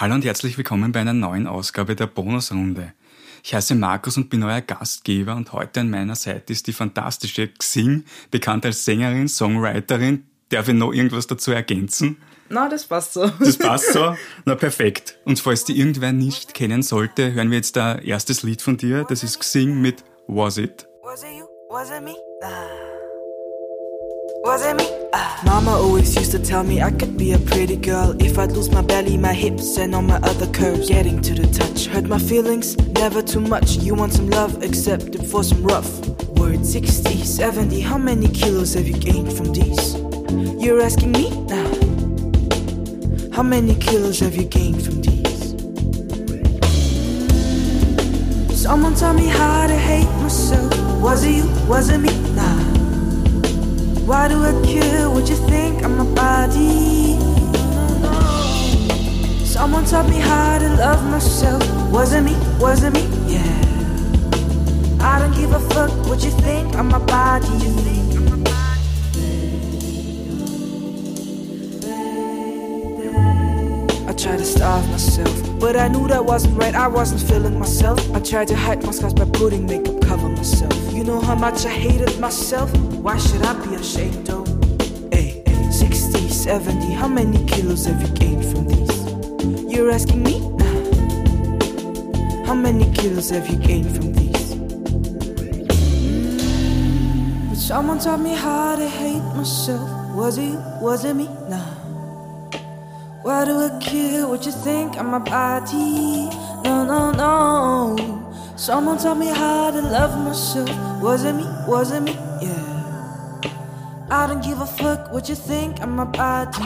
Hallo und herzlich willkommen bei einer neuen Ausgabe der Bonusrunde. Ich heiße Markus und bin euer Gastgeber und heute an meiner Seite ist die fantastische Xing, bekannt als Sängerin, Songwriterin. Darf ich noch irgendwas dazu ergänzen? Na, das passt so. Das passt so? Na, perfekt. Und falls die irgendwer nicht kennen sollte, hören wir jetzt ein erstes Lied von dir. Das ist Xing mit Was It. Was it you? Was it me? Was it me? Mama always used to tell me I could be a pretty girl if I'd lose my belly, my hips, and all my other curves. Getting to the touch hurt my feelings, never too much. You want some love, accept it for some rough. Word 60, 70, how many kilos have you gained from these? You're asking me now. How many kilos have you gained from these? Someone taught me how to hate myself. Was it you? Was it me? Nah. Why do I care what you think of my body? Someone taught me how to love myself. Wasn't me? wasn't me? Yeah. I don't give a fuck what you think of my body. Tried to starve myself, but I knew that wasn't right. I wasn't feeling myself. I tried to hide my scars by putting makeup cover myself. You know how much I hated myself. Why should I be ashamed though? Hey, hey, 60, 70, how many kilos have you gained from these? You're asking me? How many kilos have you gained from these? But someone taught me how to hate myself. Was it? Was it me? Nah. Why do I care what you think of my body? No, no, no. Someone taught me how to love myself. Was it me? Was it me? Yeah. I don't give a fuck what you think of my body.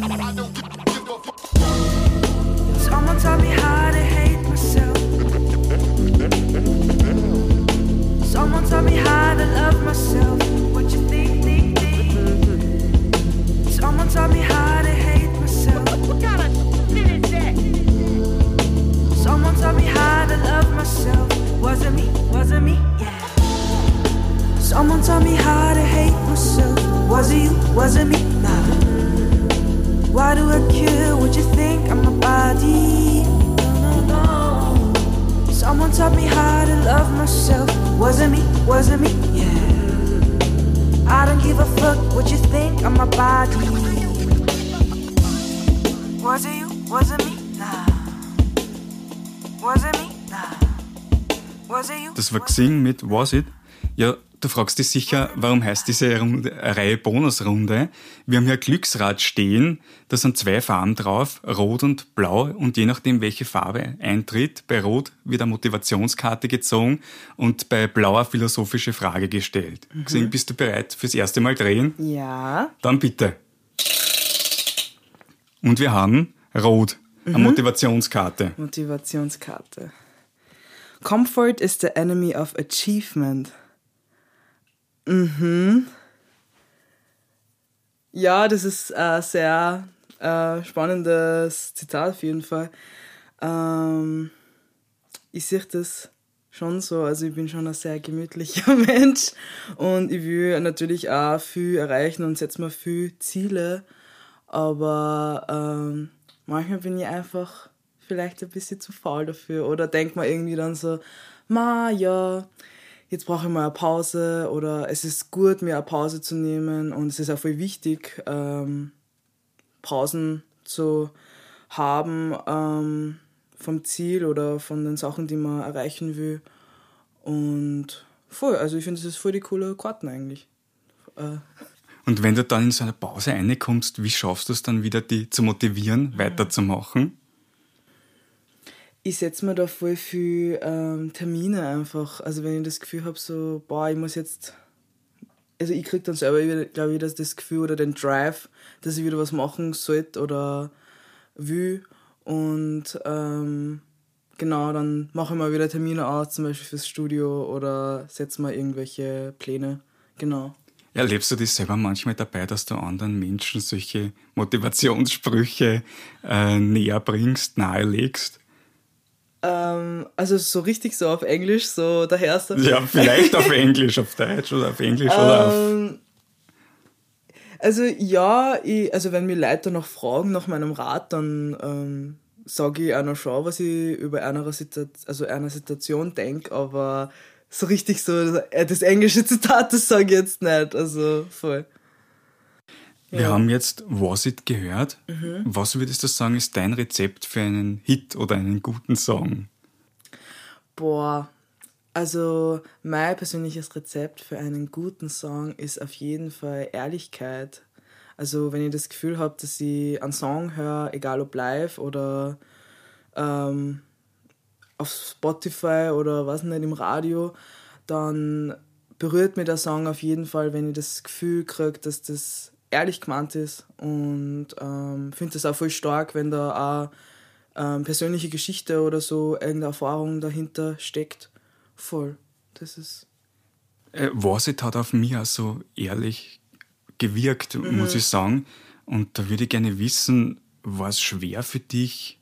Someone taught me how to hate myself. Someone taught me how to love myself. Was it you? Was it me? Nah. Why do I care what you think of my body? No, no, no. Someone taught me how to love myself. Was it me? Was it me? Yeah. I don't give a fuck what you think of my body. Was it you? Was it me? Nah. Was it me? Nah. Was it you? Das war Xing mit Was It. Ja, du fragst dich sicher, warum heißt diese Runde, Reihe Bonusrunde? Wir haben hier Glücksrad stehen, da sind zwei Farben drauf, Rot und Blau und je nachdem, welche Farbe eintritt, bei Rot wird eine Motivationskarte gezogen und bei Blau eine philosophische Frage gestellt. Mhm. Xing, bist du bereit fürs erste Mal drehen? Ja. Dann bitte. Und wir haben Rot, eine mhm. Motivationskarte. Motivationskarte. Comfort is the enemy of achievement. Mhm. Ja, das ist ein sehr äh, spannendes Zitat auf jeden Fall. Ähm, ich sehe das schon so, also ich bin schon ein sehr gemütlicher Mensch und ich will natürlich auch viel erreichen und setze mir viel Ziele, aber ähm, manchmal bin ich einfach vielleicht ein bisschen zu faul dafür oder denkt man irgendwie dann so, ma ja, jetzt brauche ich mal eine Pause oder es ist gut, mir eine Pause zu nehmen und es ist auch voll wichtig, ähm, Pausen zu haben ähm, vom Ziel oder von den Sachen, die man erreichen will. Und voll, also ich finde, das ist voll die coole Karten eigentlich. Äh. Und wenn du dann in so eine Pause reinkommst, wie schaffst du es dann wieder, die zu motivieren, weiterzumachen? Ich setze mir da voll viel ähm, Termine einfach. Also wenn ich das Gefühl habe, so, boah, ich muss jetzt. Also ich kriege dann selber, glaube ich, das, Gefühl oder den Drive, dass ich wieder was machen sollte oder will. Und ähm, genau, dann mache ich mal wieder Termine aus, zum Beispiel fürs Studio oder setze mal irgendwelche Pläne. Genau. Erlebst du das selber manchmal dabei, dass du anderen Menschen solche Motivationssprüche äh, näher bringst, nahelegst? Ähm, also so richtig so auf Englisch, so daher ist Ja, vielleicht auf Englisch, auf Deutsch oder auf Englisch oder auf. Ähm, also ja, ich, also wenn mir Leute noch fragen nach meinem Rat, dann ähm, sage ich auch noch schon, was ich über einer, Situ also einer Situation denke, aber so richtig so, äh, das englische Zitat, das sage ich jetzt nicht. Also voll. Wir Ja. haben jetzt Was It gehört. Was würdest du sagen, ist dein Rezept für einen Hit oder einen guten Song? Boah, also mein persönliches Rezept für einen guten Song ist auf jeden Fall Ehrlichkeit. Also wenn ich das Gefühl habe, dass ich einen Song höre, egal ob live oder ähm, auf Spotify oder was nicht im Radio, dann berührt mir der Song auf jeden Fall, wenn ich das Gefühl kriege, dass das ehrlich gemeint ist und ähm, finde das auch voll stark, wenn da auch ähm, persönliche Geschichte oder so, irgendeine Erfahrung dahinter steckt. Voll. Das ist. Äh, Was It hat auf mich auch so ehrlich gewirkt, muss ich sagen. Und da würde ich gerne wissen, war es schwer für dich,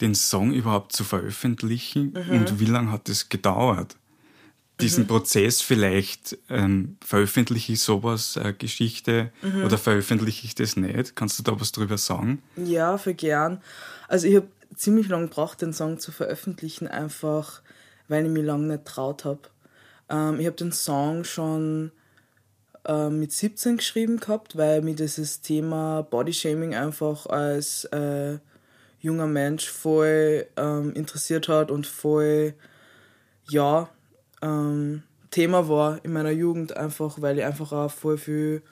den Song überhaupt zu veröffentlichen? Und wie lange hat es gedauert? Diesen Prozess vielleicht, ähm, veröffentliche ich sowas, äh, Geschichte, oder veröffentliche ich das nicht? Kannst du da was drüber sagen? Ja, für gern. Also ich habe ziemlich lange gebraucht, den Song zu veröffentlichen, einfach weil ich mich lange nicht traut habe. Ähm, ich habe den Song schon ähm, mit 17 geschrieben gehabt, weil mir dieses Thema Bodyshaming einfach als äh, junger Mensch voll ähm, interessiert hat und voll, ja, ähm, Thema war in meiner Jugend einfach, weil ich einfach auch voll viel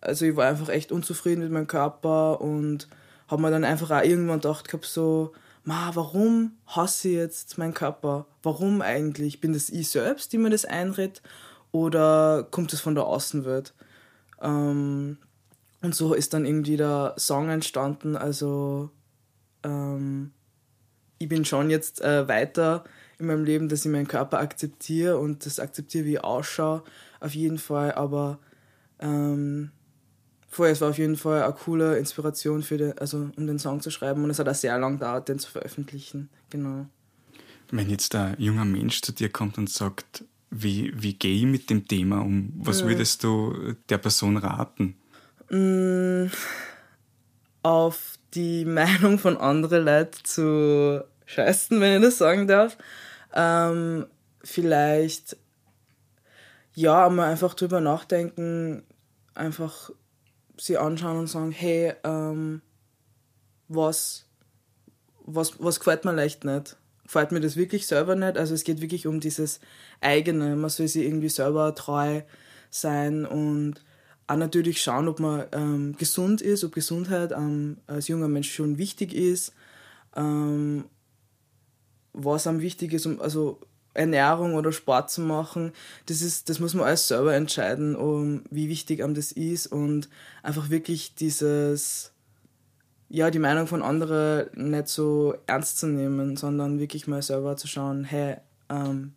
also ich war einfach echt unzufrieden mit meinem Körper und habe mir dann einfach auch irgendwann gedacht gehabt so, ma, warum hasse ich jetzt meinen Körper? Warum eigentlich? Bin das ich selbst, die mir das einredet? Oder kommt es von der Außenwelt? Ähm, und so ist dann irgendwie der Song entstanden. Also ähm, ich bin schon jetzt äh, weiter in meinem Leben, dass ich meinen Körper akzeptiere und das akzeptiere, wie ich ausschaue, auf jeden Fall. Aber ähm, vorher, es war auf jeden Fall eine coole Inspiration für den, also um den Song zu schreiben und es hat auch sehr lange gedauert, den zu veröffentlichen. Genau. Wenn jetzt ein junger Mensch zu dir kommt und sagt, wie, wie gehe ich mit dem Thema um? Was würdest du der Person raten? Auf die Meinung von anderen Leuten zu scheißen, wenn ich das sagen darf. Ähm, vielleicht ja, einmal einfach drüber nachdenken, einfach sie anschauen und sagen, hey, ähm, was, was, was gefällt mir leicht nicht? Gefällt mir das wirklich selber nicht? Also es geht wirklich um dieses eigene, man soll sich irgendwie selber treu sein und auch natürlich schauen, ob man ähm, gesund ist, ob Gesundheit ähm, als junger Mensch schon wichtig ist, ähm, was einem wichtig ist, um, also Ernährung oder Sport zu machen, das, ist, das muss man alles selber entscheiden, um, wie wichtig einem das ist und einfach wirklich dieses, ja, die Meinung von anderen nicht so ernst zu nehmen, sondern wirklich mal selber zu schauen, hey, ähm,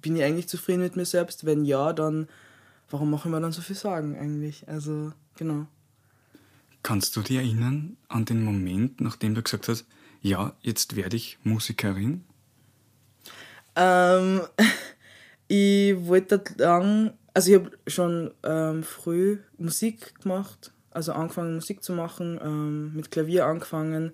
bin ich eigentlich zufrieden mit mir selbst? Wenn ja, dann warum mache ich mir dann so viel Sorgen eigentlich? Also, genau. Kannst du dich erinnern an den Moment, nachdem du gesagt hast, ja, jetzt werde ich Musikerin? Ähm, ich wollte lang, also ich habe schon ähm, früh Musik gemacht, also angefangen Musik zu machen, ähm, mit Klavier angefangen,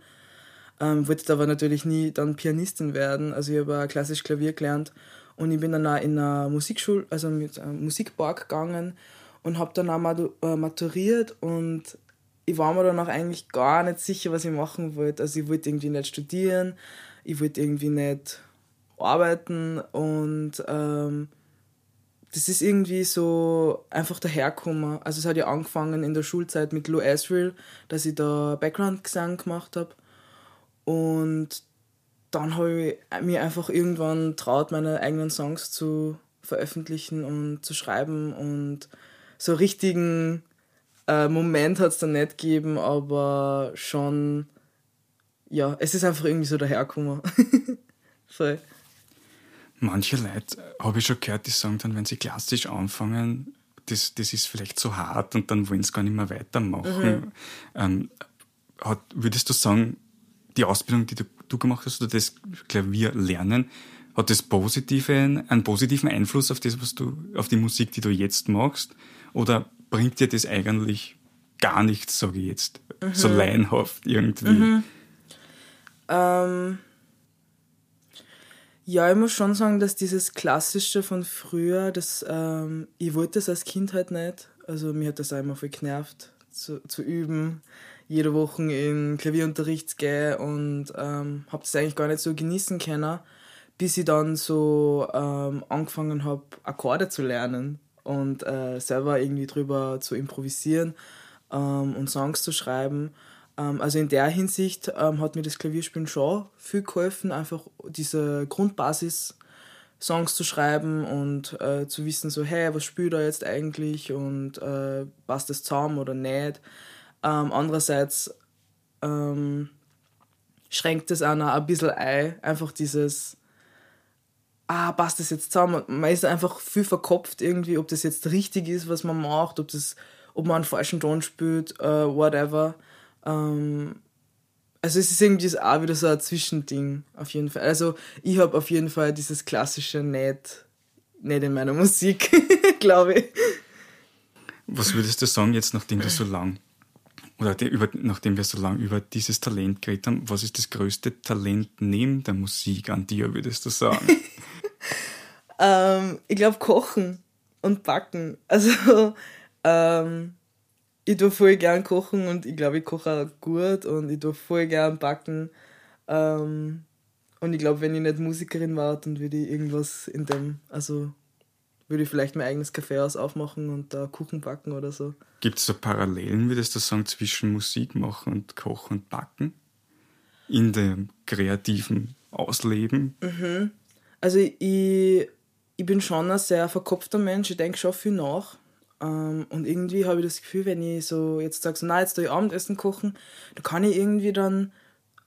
ähm, wollte aber natürlich nie dann Pianistin werden, also ich habe klassisch Klavier gelernt und ich bin dann auch in einer Musikschule, also mit einem Musikpark gegangen und habe dann auch äh, maturiert und ich war mir dann auch eigentlich gar nicht sicher, was ich machen wollte. Also ich wollte irgendwie nicht studieren, ich wollte irgendwie nicht arbeiten und ähm, das ist irgendwie so einfach dahergekommen. Also es hat ja angefangen in der Schulzeit mit Lou Asriel, dass ich da Background-Gesang gemacht habe und dann habe ich mir einfach irgendwann traut, meine eigenen Songs zu veröffentlichen und zu schreiben und so richtigen äh, Moment hat es dann nicht gegeben, aber schon, ja, es ist einfach irgendwie so dahergekommen. Voll. Manche Leute, äh, habe ich schon gehört, die sagen dann, wenn sie klassisch anfangen, das, das ist vielleicht zu hart und dann wollen sie gar nicht mehr weitermachen. Ähm, hat, würdest du sagen, die Ausbildung, die du, du gemacht hast, oder das Klavier lernen, hat das positiven, einen positiven Einfluss auf das, was du, auf die Musik, die du jetzt machst? Oder bringt dir das eigentlich gar nichts, sage ich jetzt, so laienhaft irgendwie? Ähm, ja, ich muss schon sagen, dass dieses Klassische von früher, das, ähm, ich wollte das als Kind halt nicht. Also mir hat das immer voll genervt, zu, zu üben, jede Woche in Klavierunterricht zu gehen und ähm, habe das eigentlich gar nicht so genießen können, bis ich dann so ähm, angefangen habe, Akkorde zu lernen und äh, selber irgendwie drüber zu improvisieren ähm, und Songs zu schreiben. Ähm, also in der Hinsicht ähm, hat mir das Klavierspielen schon viel geholfen, einfach diese Grundbasis Songs zu schreiben und äh, zu wissen, so, hey, was spielt er jetzt eigentlich und äh, passt das zusammen oder nicht. Ähm, andererseits ähm, schränkt es einer ein bisschen ein, einfach dieses, ah, passt das jetzt zusammen? Man ist einfach viel verkopft irgendwie, ob das jetzt richtig ist, was man macht, ob, das, ob man einen falschen Ton spielt, äh, whatever. Ähm, also es ist irgendwie auch wieder so ein Zwischending, auf jeden Fall. Also ich habe auf jeden Fall dieses klassische nicht, nicht in meiner Musik, glaube ich. Was würdest du sagen, jetzt nachdem du so lang, oder die, über, nachdem wir so lange über dieses Talent geredet haben, was ist das größte Talent neben der Musik an dir, würdest du sagen? ähm, ich glaube Kochen und Backen. Also ähm, ich tue voll gern kochen und ich glaube, ich koche auch gut und ich tue voll gern backen. Ähm, und ich glaube, wenn ich nicht Musikerin war, dann würde ich irgendwas in dem, also würde ich vielleicht mein eigenes Kaffeehaus aufmachen und da Kuchen backen oder so. Gibt es da Parallelen, würdest du sagen, zwischen Musik machen und Kochen und Backen? In dem kreativen Ausleben? Mhm. Also ich, ich bin schon ein sehr verkopfter Mensch, ich denke schon viel nach. Ähm, und irgendwie habe ich das Gefühl, wenn ich so jetzt sage, so, na, jetzt tue ich Abendessen kochen, da kann ich irgendwie dann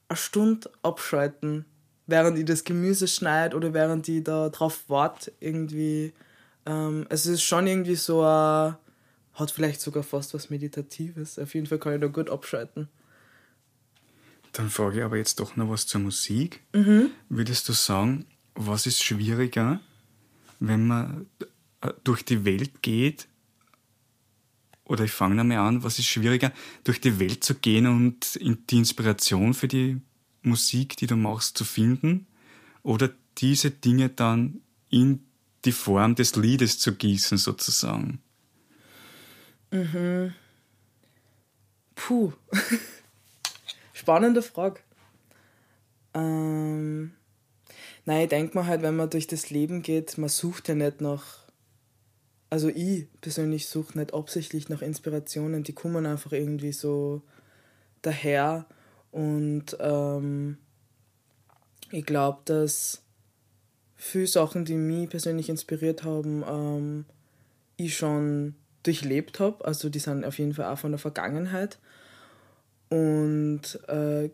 eine Stunde abschalten, während ich das Gemüse schneide oder während ich da drauf warte, irgendwie. Ähm, es ist schon irgendwie so ein, hat vielleicht sogar fast was Meditatives. Auf jeden Fall kann ich da gut abschalten. Dann frage ich aber jetzt doch noch was zur Musik. Mhm. Würdest du sagen, was ist schwieriger, wenn man äh, durch die Welt geht oder ich fange einmal an, was ist schwieriger, durch die Welt zu gehen und die Inspiration für die Musik, die du machst, zu finden oder diese Dinge dann in die Form des Liedes zu gießen, sozusagen? Mhm. Puh. Spannende Frage. Ähm, nein, ich denke mal halt, wenn man durch das Leben geht, man sucht ja nicht nach also ich persönlich suche nicht absichtlich nach Inspirationen, die kommen einfach irgendwie so daher und ähm, ich glaube, dass viele Sachen, die mich persönlich inspiriert haben, ähm, ich schon durchlebt habe. Also die sind auf jeden Fall auch von der Vergangenheit. Und äh,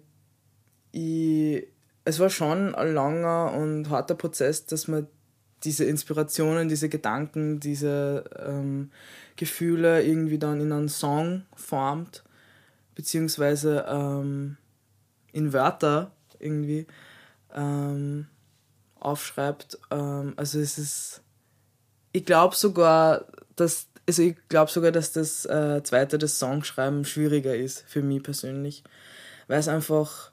ich, es war schon ein langer und harter Prozess, dass man diese Inspirationen, diese Gedanken, diese ähm, Gefühle irgendwie dann in einen Song formt, beziehungsweise ähm, in Wörter irgendwie ähm, aufschreibt. Ähm, also es ist, ich glaube sogar, dass, also ich glaube sogar, dass das äh, zweite, das Songschreiben schwieriger ist für mich persönlich, weil es einfach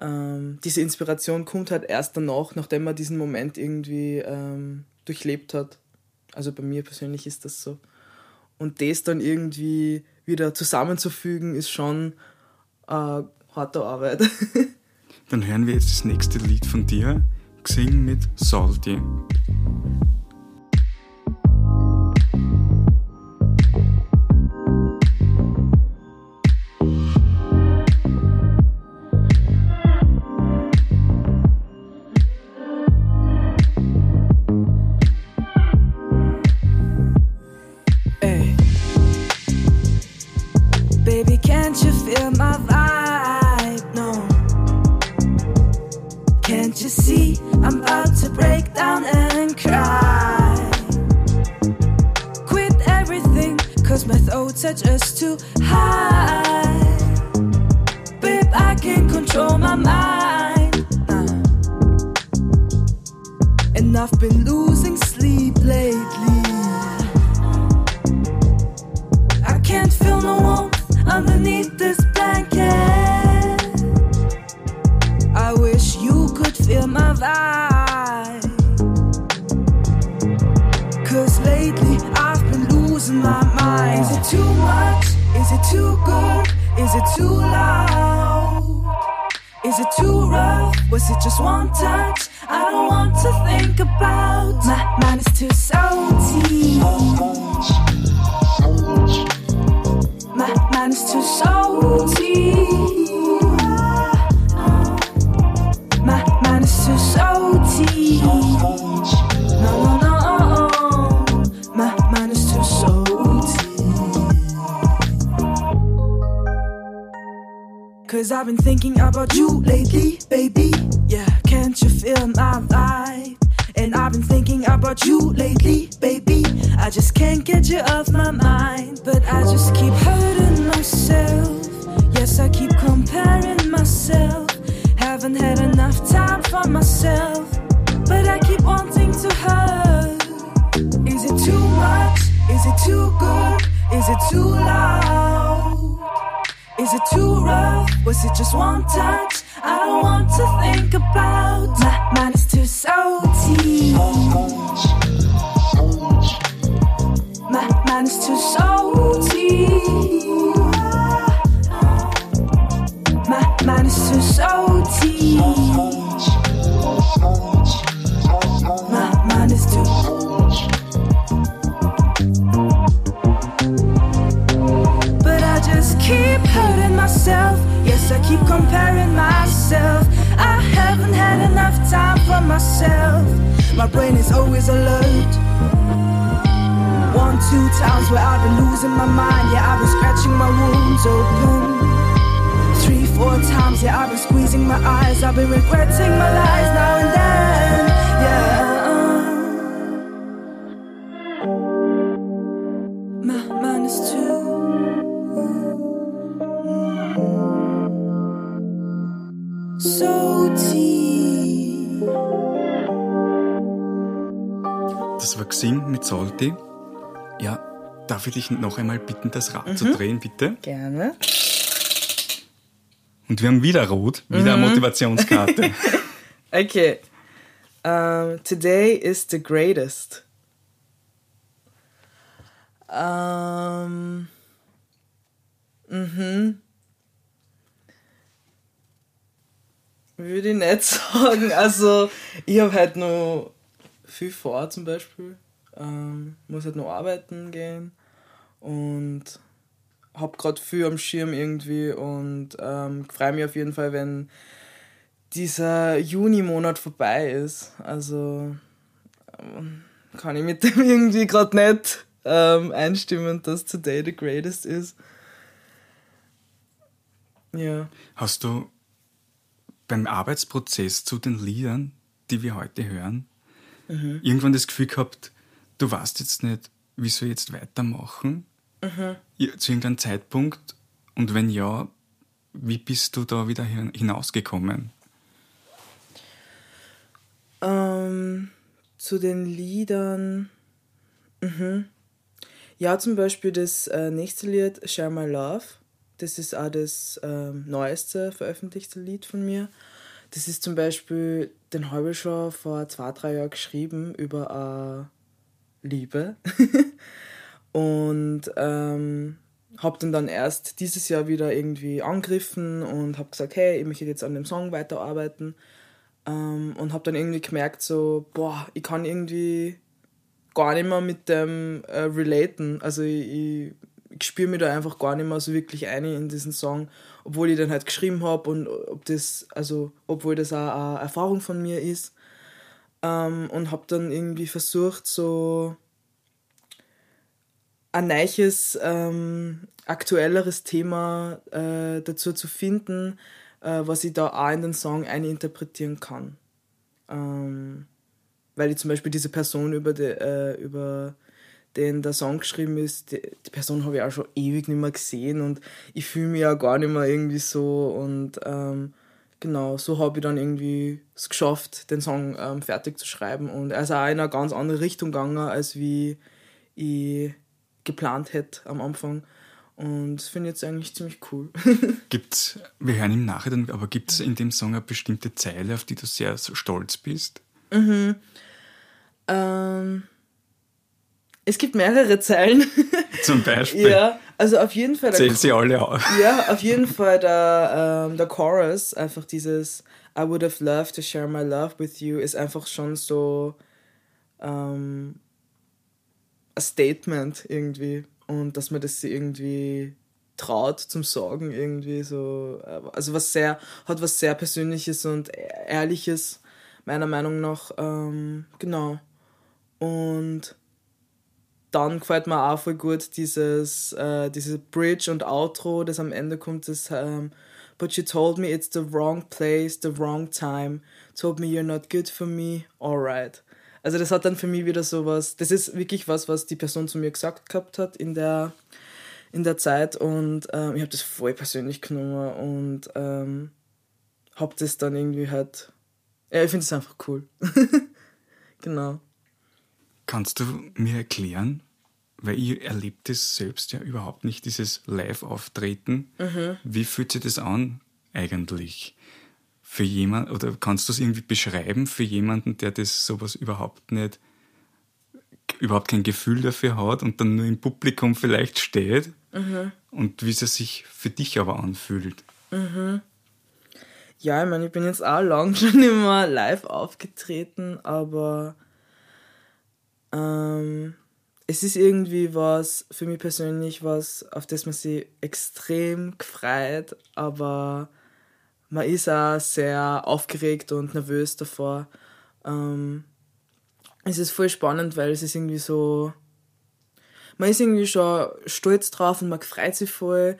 ähm, diese Inspiration kommt halt erst danach, nachdem man diesen Moment irgendwie ähm, durchlebt hat. Also bei mir persönlich ist das so. Und das dann irgendwie wieder zusammenzufügen, ist schon äh, harte Arbeit. dann hören wir jetzt das nächste Lied von dir, gesungen mit Salty. Touch? I don't want to think about. My mind is too salty. My mind is too salty. My mind is too salty. No, no, no. My mind is too salty. Cause I've been thinking about you lately, baby. Yeah, feel my vibe? And I've been thinking about you lately, baby. I just can't get you off my mind. But I just keep hurting myself. Yes, I keep comparing myself. Haven't had enough time for myself. But I keep wanting to hurt. Is it too much? Is it too good? Is it too loud? Is it too rough? Was it just one touch? I don't want to think about. My mind is too salty. My mind is too salty. Been regretting my lies now and then. Yeah. My mind is too. Salty. Das war Xing mit Salty. Ja, darf ich dich noch einmal bitten, das Rad zu drehen, bitte? Gerne. Und wir haben wieder Rot, wieder eine Motivationskarte. Okay. Um, today is the greatest. Um, mhm. Würde ich nicht sagen. Also, ich habe halt noch viel vor zum Beispiel. Ähm, muss halt noch arbeiten gehen und habe gerade viel am Schirm irgendwie und ähm, freue mich auf jeden Fall, wenn dieser Juni-Monat vorbei ist. Also ähm, kann ich mit dem irgendwie gerade nicht ähm, einstimmen, dass Today the Greatest ist. Ja. Hast du beim Arbeitsprozess zu den Liedern, die wir heute hören, irgendwann das Gefühl gehabt, du weißt jetzt nicht, wie soll ich jetzt weitermachen? Ja, Zu irgendeinem Zeitpunkt? Und wenn ja, wie bist du da wieder hin- hinausgekommen? Ähm, zu den Liedern. Mhm. Ja, zum Beispiel das äh, nächste Lied, Share My Love. Das ist auch das ähm, neueste veröffentlichte Lied von mir. Das ist zum Beispiel, den habe vor zwei, drei Jahren geschrieben über äh, Liebe. und ähm, habe den dann erst dieses Jahr wieder irgendwie angegriffen und habe gesagt, hey, ich möchte jetzt an dem Song weiterarbeiten. Ähm, und habe dann irgendwie gemerkt, so, boah, ich kann irgendwie gar nicht mehr mit dem äh, relaten. Also ich, ich, ich spüre mich da einfach gar nicht mehr so wirklich ein in diesen Song, obwohl ich den halt geschrieben habe und ob das, also obwohl das auch eine Erfahrung von mir ist. Ähm, und habe dann irgendwie versucht, so ein neues, ähm, aktuelleres Thema äh, dazu zu finden, äh, was ich da auch in den Song eininterpretieren kann. Ähm, weil ich zum Beispiel diese Person, über, die, äh, über den der Song geschrieben ist, die, die Person habe ich auch schon ewig nicht mehr gesehen und ich fühle mich auch gar nicht mehr irgendwie so und ähm, genau, so habe ich dann irgendwie es geschafft, den Song ähm, fertig zu schreiben und er ist auch in eine ganz andere Richtung gegangen, als wie ich geplant hätte am Anfang Und das finde ich jetzt eigentlich ziemlich cool. Gibt's, wir hören im Nachhinein, aber gibt es in dem Song eine bestimmte Zeile, auf die du sehr stolz bist? ähm, es gibt mehrere Zeilen. Zum Beispiel. ja, also auf jeden Fall. der Zähl sie alle auf. Ja, auf jeden Fall der, ähm, der Chorus, einfach dieses I would have loved to share my love with you, ist einfach schon so ähm, ein Statement irgendwie. Und dass man das irgendwie traut zum Sorgen irgendwie so. Also was sehr, hat was sehr Persönliches und Ehrliches, meiner Meinung nach. Ähm, genau. Und dann gefällt mir auch voll gut dieses, äh, diese Bridge und Outro, das am Ende kommt, das ähm, But you told me it's the wrong place, the wrong time. Told me you're not good for me, alright. Also das hat dann für mich wieder sowas, das ist wirklich was, was die Person zu mir gesagt gehabt hat in der, in der Zeit und ähm, ich habe das voll persönlich genommen und ähm, habe das dann irgendwie halt, ja, ich finde es einfach cool. genau. Kannst du mir erklären, weil ich erlebe das selbst ja überhaupt nicht, dieses Live-Auftreten. Wie fühlt sich das an eigentlich? Für jemand, oder kannst du es irgendwie beschreiben für jemanden, der das sowas überhaupt nicht, überhaupt kein Gefühl dafür hat und dann nur im Publikum vielleicht steht? Und wie es sich für dich aber anfühlt? Ja, ich meine, ich bin jetzt auch lang schon immer live aufgetreten, aber ähm, es ist irgendwie was für mich persönlich was, auf das man sich extrem gefreut, aber man ist auch sehr aufgeregt und nervös davor. Ähm, es ist voll spannend, weil es ist irgendwie so, man ist irgendwie schon stolz drauf und man freut sich voll,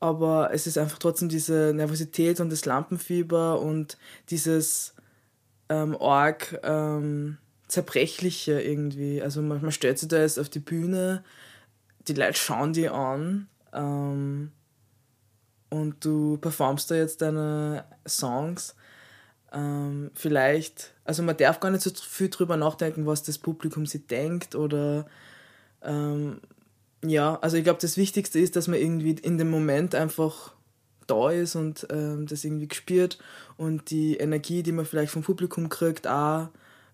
aber es ist einfach trotzdem diese Nervosität und das Lampenfieber und dieses ähm, arg ähm, zerbrechliche irgendwie. Also man, man stellt sich da jetzt auf die Bühne, die Leute schauen die an ähm, und du performst da jetzt deine Songs. Ähm, vielleicht, also man darf gar nicht so viel drüber nachdenken, was das Publikum sich denkt oder ähm, ja, also ich glaube, das Wichtigste ist, dass man irgendwie in dem Moment einfach da ist und ähm, das irgendwie gespürt und die Energie, die man vielleicht vom Publikum kriegt, auch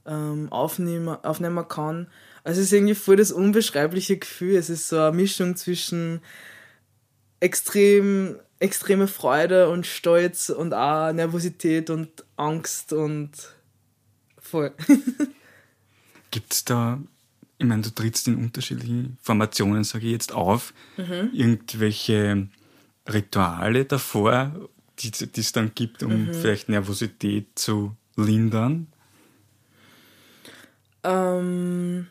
ähm, aufnehmen, aufnehmen kann. Also es ist irgendwie voll das unbeschreibliche Gefühl. Es ist so eine Mischung zwischen extrem, extreme Freude und Stolz und auch Nervosität und Angst und voll. Gibt es da, ich meine, du trittst in unterschiedlichen Formationen, sage ich jetzt auf, irgendwelche Rituale davor, die es dann gibt, um vielleicht Nervosität zu lindern? Ähm,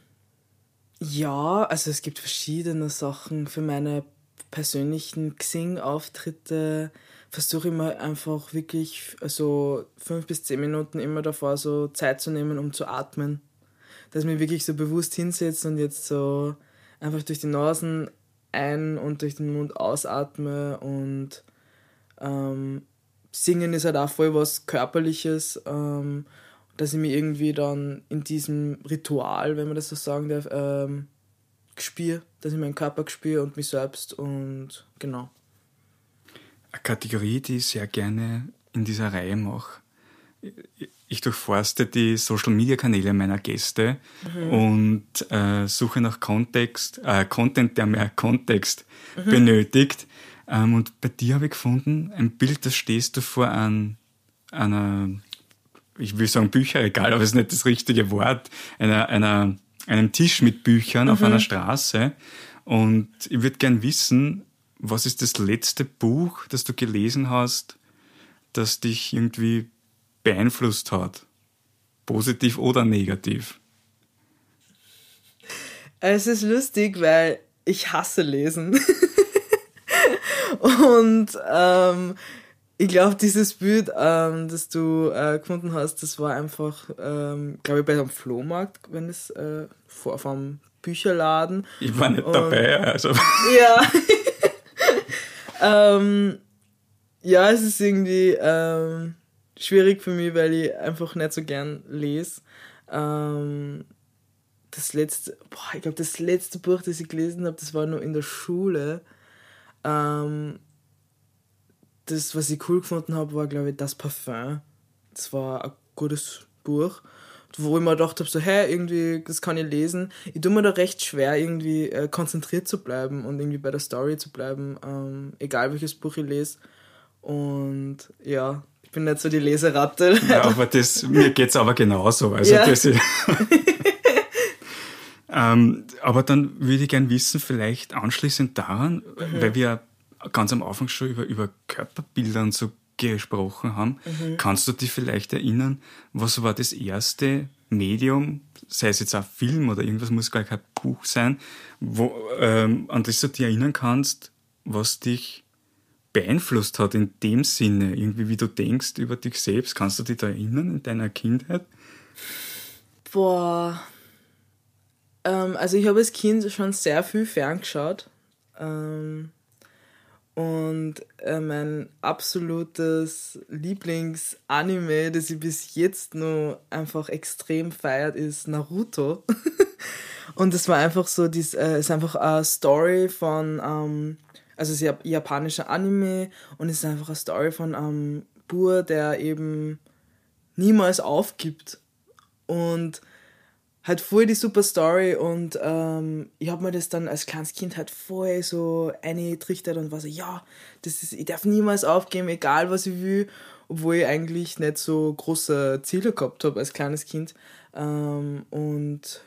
ja, also es gibt verschiedene Sachen. Für meine persönlichen Xing-Auftritte versuche ich mir einfach wirklich so fünf bis zehn Minuten immer davor so Zeit zu nehmen, um zu atmen. Dass ich mich wirklich so bewusst hinsetze und jetzt so einfach durch die Nasen ein- und durch den Mund ausatme und ähm, Singen ist halt auch voll was Körperliches. Ähm, dass ich mich irgendwie dann in diesem Ritual, wenn man das so sagen darf, ähm, spüre, dass ich meinen Körper spüre und mich selbst und genau. Eine Kategorie, die ich sehr gerne in dieser Reihe mache. Ich durchforste die Social Media Kanäle meiner Gäste und äh, suche nach Kontext, äh, Content, der mehr Kontext benötigt. Ähm, und bei dir habe ich gefunden, ein Bild, da stehst du vor an, einer, ich will sagen Bücherregal, aber es ist nicht das richtige Wort, einer, einer, einem Tisch mit Büchern auf einer Straße. Und ich würde gern wissen, was ist das letzte Buch, das du gelesen hast, das dich irgendwie beeinflusst hat? Positiv oder negativ? Es ist lustig, weil ich hasse Lesen. und ähm, ich glaube, dieses Bild, ähm, das du äh, gefunden hast, das war einfach, ähm, glaube ich, bei einem Flohmarkt, wenn es äh, vor vom Bücherladen. Ich war nicht Und- dabei, also Ja. ähm, ja, es ist irgendwie ähm, schwierig für mich, weil ich einfach nicht so gern lese. Ähm, das letzte, boah, ich glaube, das letzte Buch, das ich gelesen habe, das war nur in der Schule. Ähm, das, was ich cool gefunden habe, war, glaube ich, das Parfum. Das war ein gutes Buch, wo ich mir gedacht habe, so, hey, irgendwie, das kann ich lesen. Ich tue mir da recht schwer, irgendwie äh, konzentriert zu bleiben und irgendwie bei der Story zu bleiben, ähm, egal welches Buch ich lese. Und ja, ich bin nicht so die Leseratte. Ja, aber das, mir geht's aber genauso. Also Ja. das ist, ähm, aber dann würde ich gern wissen, vielleicht anschließend daran, Mhm. weil wir ganz am Anfang schon über, über Körperbilder und so gesprochen haben, Mhm. kannst du dich vielleicht erinnern, was war das erste Medium, sei es jetzt auch Film oder irgendwas, muss gar kein Buch sein, wo, ähm, an das du dich erinnern kannst, was dich beeinflusst hat in dem Sinne, irgendwie wie du denkst über dich selbst. Kannst du dich da erinnern in deiner Kindheit? Boah. Ähm, also ich habe als Kind schon sehr viel ferngeschaut. Ähm, und äh, mein absolutes Lieblingsanime, das ich bis jetzt noch einfach extrem feiert, ist Naruto. und das war einfach so, dies äh, ist einfach eine Story von, ähm, also es ist ein japanischer Anime und es ist einfach eine Story von einem Bur, der eben niemals aufgibt und halt voll die super Story und ähm, ich habe mir das dann als kleines Kind halt voll so eingetrichtert und war so, ja, das ist, ich darf niemals aufgeben, egal was ich will, obwohl ich eigentlich nicht so große Ziele gehabt habe als kleines Kind. Ähm, und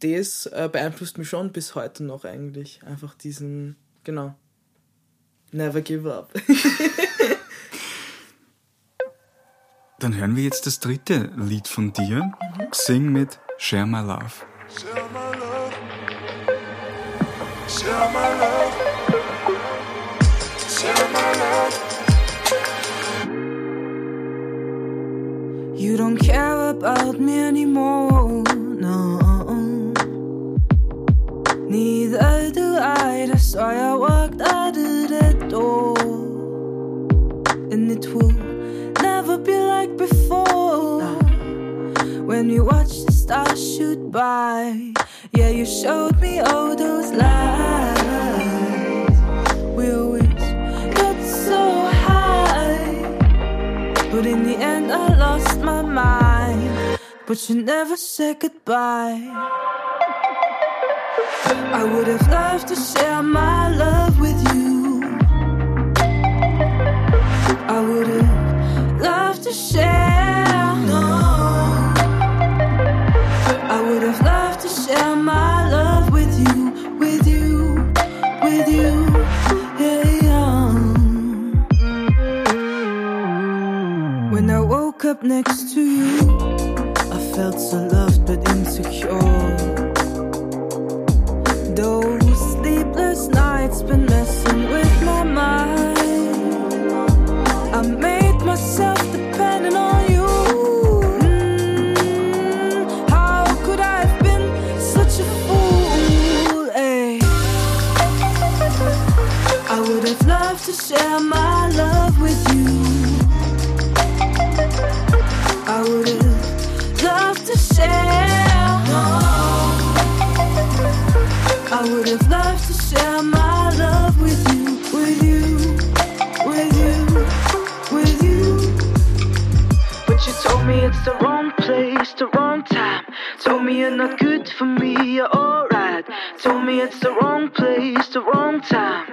das äh, beeinflusst mich schon bis heute noch eigentlich. Einfach diesen, genau, never give up. Dann hören wir jetzt das dritte Lied von dir. Sing mit Share My Love. Share my love. Share my love. Share my love. You don't care about me anymore, no. Neither do I, that's why I walked out of that door. And it will never be like before. When we watch the stars shoot by, yeah, you showed me all those lies. We always get so high. But in the end, I lost my mind. But you never said goodbye. I would have loved to share my love with you. I would have loved to share. Up next to you, I felt so loved but insecure. Those sleepless nights been messing with my mind. I made myself dependent on you. Mm, how could I have been such a fool? eh? I would have loved to share my you're not good for me, you're alright. Told me it's the wrong place, the wrong time.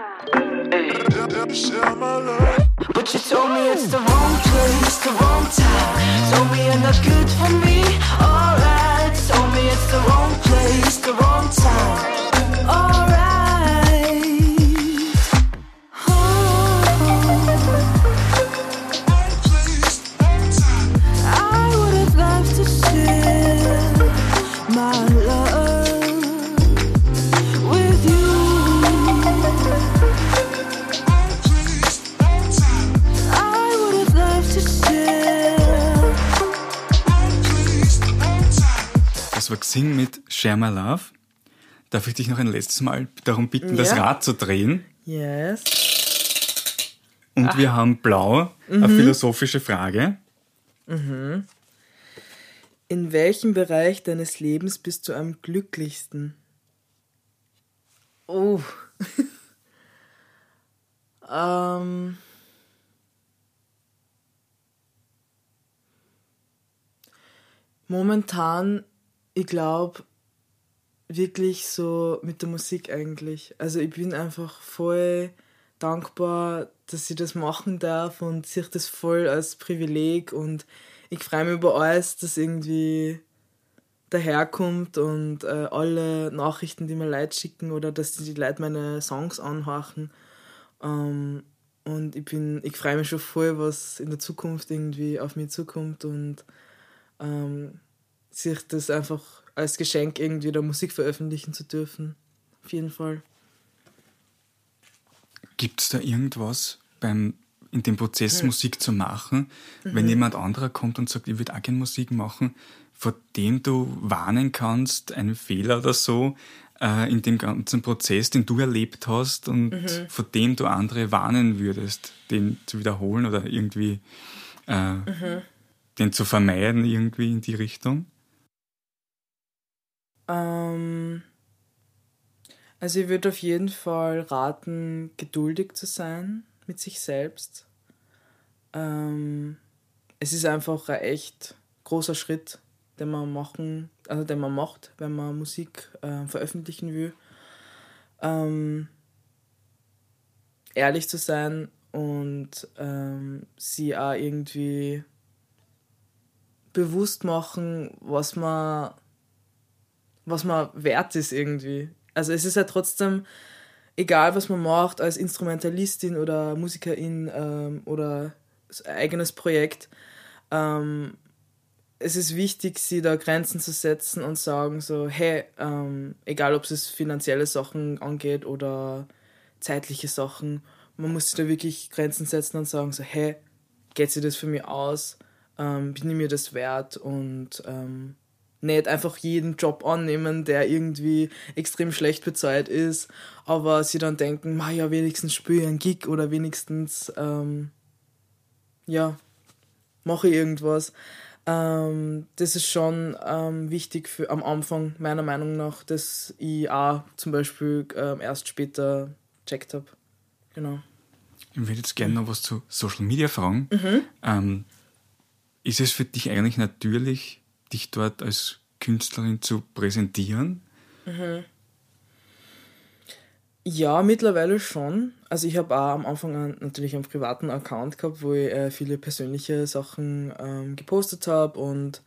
Hey. But you told me it's the wrong place, the wrong time. Told me you're not good for me, alright. Told me it's the wrong place, the wrong time, Das war Xing mit Share My Love. Darf ich dich noch ein letztes Mal darum bitten, das Ja. Rad zu drehen? Yes. Und wir haben blau, eine philosophische Frage. In welchem Bereich deines Lebens bist du am glücklichsten? Oh. Ähm, momentan, ich glaube, wirklich so mit der Musik eigentlich. Also ich bin einfach voll dankbar, dass ich das machen darf und sehe das voll als Privileg und ich freue mich über alles, das irgendwie daherkommt und äh, alle Nachrichten, die mir Leute schicken oder dass die Leute meine Songs anhorchen. Ähm, und ich bin, ich freue mich schon voll, was in der Zukunft irgendwie auf mich zukommt und ähm, sich das einfach als Geschenk irgendwie der Musik veröffentlichen zu dürfen. Auf jeden Fall. Gibt es da irgendwas beim, in dem Prozess Hm. Musik zu machen, Mhm. wenn jemand anderer kommt und sagt, ich würde auch gerne Musik machen, vor dem du warnen kannst, einen Fehler oder so, äh, in dem ganzen Prozess, den du erlebt hast und Mhm. vor dem du andere warnen würdest, den zu wiederholen oder irgendwie äh, Mhm. den zu vermeiden, irgendwie in die Richtung? Ähm, also ich würde auf jeden Fall raten, geduldig zu sein mit sich selbst. Ähm, es ist einfach ein echt großer Schritt, den man machen, also den man macht, wenn man Musik äh, veröffentlichen will. Ähm, ehrlich zu sein und ähm, sie auch irgendwie bewusst machen, was man was man wert ist irgendwie. Also es ist ja trotzdem egal, was man macht als Instrumentalistin oder Musikerin ähm, oder eigenes Projekt. Ähm, es ist wichtig, sie da Grenzen zu setzen und sagen so, hey, ähm, egal ob es finanzielle Sachen angeht oder zeitliche Sachen, man muss sich da wirklich Grenzen setzen und sagen so, hey, geht sich das für mich aus? Ähm, bin ich mir das wert? Und ähm, nicht einfach jeden Job annehmen, der irgendwie extrem schlecht bezahlt ist, aber sie dann denken, ma ja, wenigstens spüre ich einen Gig oder wenigstens, ähm, ja, mache ich irgendwas. Ähm, das ist schon ähm, wichtig für am Anfang, meiner Meinung nach, dass ich auch zum Beispiel ähm, erst später checkt habe. Genau. Ich würde jetzt gerne noch was zu Social Media fragen. Mhm. Ähm, ist es für dich eigentlich natürlich, dich dort als Künstlerin zu präsentieren? Ja, mittlerweile schon. Also ich habe auch am Anfang an, natürlich einen privaten Account gehabt, wo ich äh, viele persönliche Sachen ähm, gepostet habe und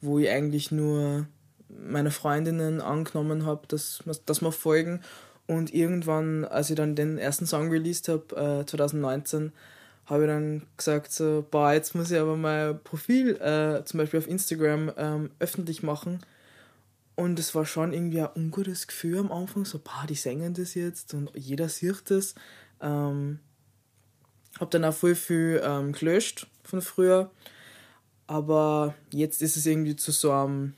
wo ich eigentlich nur meine Freundinnen angenommen habe, dass, dass wir folgen. Und irgendwann, als ich dann den ersten Song released habe, äh, 2019, habe ich dann gesagt, so, boah, jetzt muss ich aber mein Profil äh, zum Beispiel auf Instagram ähm, öffentlich machen. Und es war schon irgendwie ein ungutes Gefühl am Anfang, so, boah, die singen das jetzt und jeder sieht das. Ähm, hab dann auch voll viel ähm, gelöscht von früher. Aber jetzt ist es irgendwie zu so einem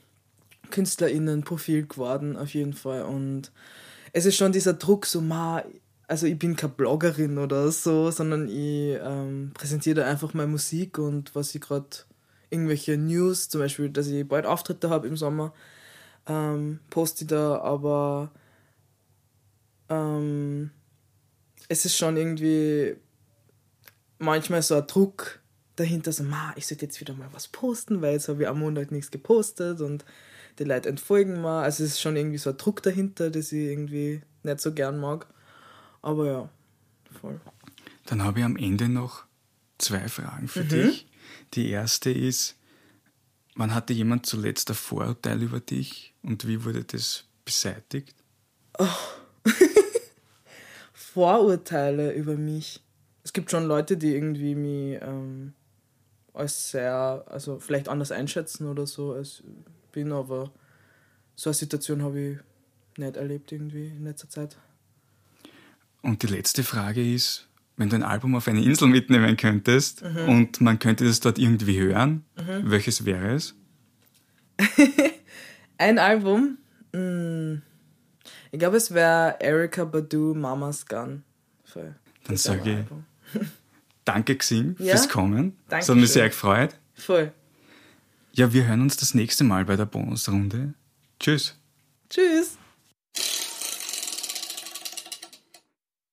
KünstlerInnen-Profil geworden, auf jeden Fall. Und es ist schon dieser Druck, so, ma, also ich bin keine Bloggerin oder so, sondern ich ähm, präsentiere einfach meine Musik und was ich gerade, irgendwelche News, zum Beispiel, dass ich bald Auftritte habe im Sommer, ähm, poste ich da, aber ähm, es ist schon irgendwie manchmal so ein Druck dahinter, so, ma, ich sollte jetzt wieder mal was posten, weil jetzt habe ich am Montag nichts gepostet und die Leute entfolgen mir. Also es ist schon irgendwie so ein Druck dahinter, das ich irgendwie nicht so gern mag. Aber ja, voll. Dann habe ich am Ende noch zwei Fragen für Mhm. dich. Die erste ist, wann hatte jemand zuletzt ein Vorurteil über dich und wie wurde das beseitigt? Vorurteile über mich. Es gibt schon Leute, die irgendwie mich ähm, als sehr, also vielleicht anders einschätzen oder so, als ich bin, aber so eine Situation habe ich nicht erlebt irgendwie in letzter Zeit. Und die letzte Frage ist, wenn du ein Album auf eine Insel mitnehmen könntest Mhm. und man könnte das dort irgendwie hören, welches wäre es? Ein Album? Mm, ich glaube, es wäre Erika Badu, Mama's Gun. Dann sage ich-. Danke, Xing, Ja. fürs Kommen. Das hat mich sehr gefreut. Voll. Ja, wir hören uns das nächste Mal bei der Bonusrunde. Tschüss. Tschüss.